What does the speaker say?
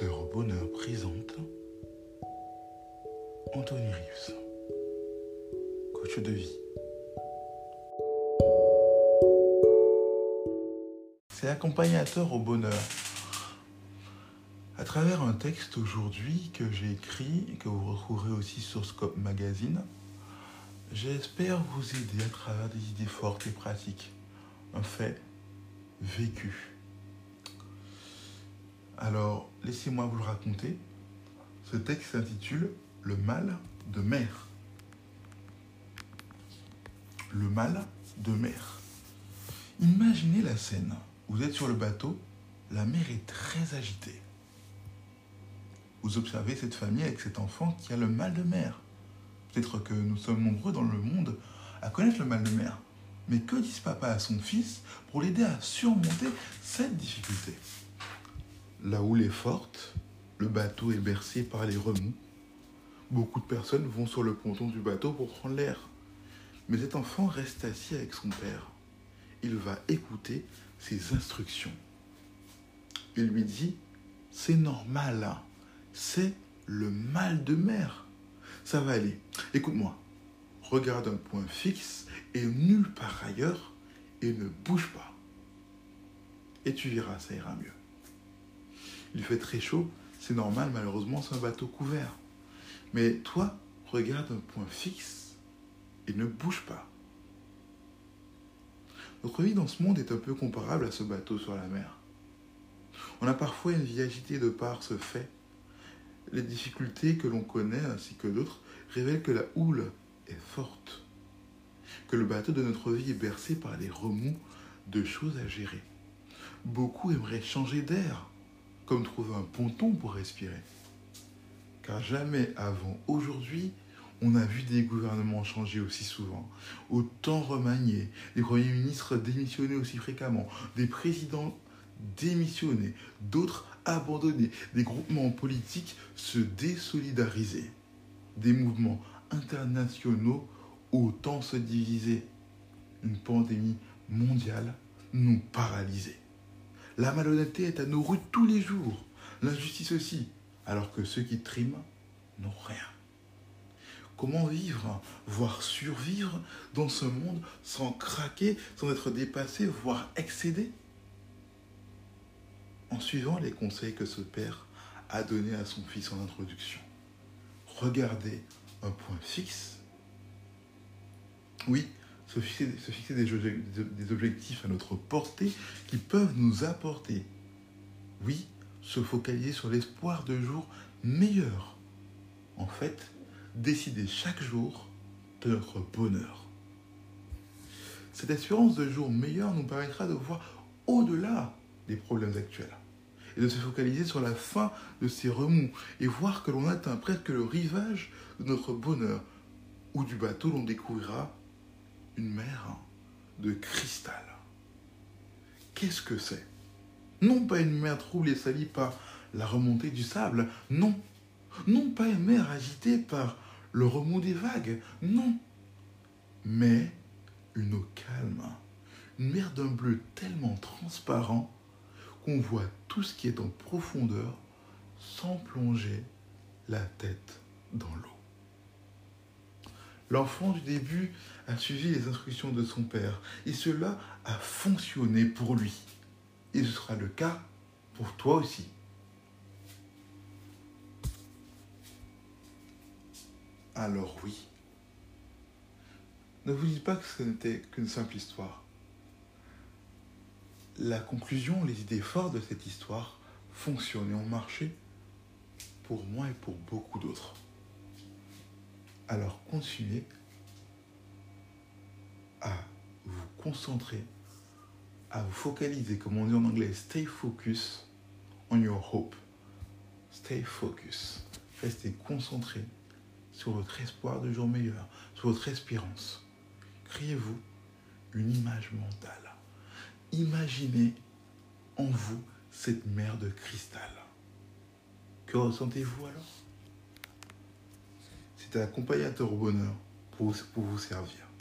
Au bonheur présente Anthony Rives, coach de vie. C'est accompagnateur au bonheur. À travers un texte aujourd'hui que j'ai écrit et que vous retrouverez aussi sur Scope Magazine, j'espère vous aider à travers des idées fortes et pratiques. Un fait vécu. Alors, laissez-moi vous le raconter. Ce texte s'intitule Le mal de mer. Le mal de mer. Imaginez la scène. Vous êtes sur le bateau, la mer est très agitée. Vous observez cette famille avec cet enfant qui a le mal de mer. Peut-être que nous sommes nombreux dans le monde à connaître le mal de mer. Mais que dit papa à son fils pour l'aider à surmonter cette difficulté? La houle est forte, le bateau est bercé par les remous. Beaucoup de personnes vont sur le ponton du bateau pour prendre l'air. Mais cet enfant reste assis avec son père. Il va écouter ses instructions. Il lui dit, c'est normal, c'est le mal de mer. Ça va aller. Écoute-moi, regarde un point fixe et nulle part ailleurs et ne bouge pas. Et tu verras, ça ira mieux. Il fait très chaud, c'est normal, malheureusement, c'est un bateau couvert. Mais toi, regarde un point fixe et ne bouge pas. Notre vie dans ce monde est un peu comparable à ce bateau sur la mer. On a parfois une vie agitée de par ce fait. Les difficultés que l'on connaît ainsi que d'autres révèlent que la houle est forte, que le bateau de notre vie est bercé par les remous de choses à gérer. Beaucoup aimeraient changer d'air, comme trouver un ponton pour respirer. Car jamais avant aujourd'hui, on a vu des gouvernements changer aussi souvent, autant remaniés, des premiers ministres démissionner aussi fréquemment, des présidents démissionner, d'autres abandonner, des groupements politiques se désolidariser, des mouvements internationaux autant se diviser, une pandémie mondiale nous paralyser. La malhonnêteté est à nos rues tous les jours. L'injustice aussi. Alors que ceux qui triment n'ont rien. Comment vivre, voire survivre dans ce monde sans craquer, sans être dépassé, voire excédé? En suivant les conseils que ce père a donnés à son fils en introduction. Regardez un point fixe. Oui, se fixer, des, objectifs à notre portée qui peuvent nous apporter. Oui, se focaliser sur l'espoir de jours meilleurs. En fait, décider chaque jour de notre bonheur. Cette espérance de jours meilleurs nous permettra de voir au-delà des problèmes actuels et de se focaliser sur la fin de ces remous et voir que l'on atteint presque le rivage de notre bonheur ou du bateau l'on découvrira une mer de cristal. Qu'est-ce que c'est? Non pas une mer trouble et salie par la remontée du sable, non. Non pas une mer agitée par le remous des vagues, non. Mais une eau calme, une mer d'un bleu tellement transparent qu'on voit tout ce qui est en profondeur sans plonger la tête dans l'eau. L'enfant du début a suivi les instructions de son père et cela a fonctionné pour lui. Et ce sera le cas pour toi aussi. Alors oui, ne vous dites pas que ce n'était qu'une simple histoire. La conclusion, les idées fortes de cette histoire fonctionnent et ont marché pour moi et pour beaucoup d'autres. Alors continuez à vous concentrer, à vous focaliser, comme on dit en anglais, stay focus on your hope. Stay focus. Restez concentré sur votre espoir de jour meilleur, sur votre espérance. Créez-vous une image mentale. Imaginez en vous cette mer de cristal. Que ressentez-vous alors? C'est un accompagnateur au bonheur pour, pour vous servir.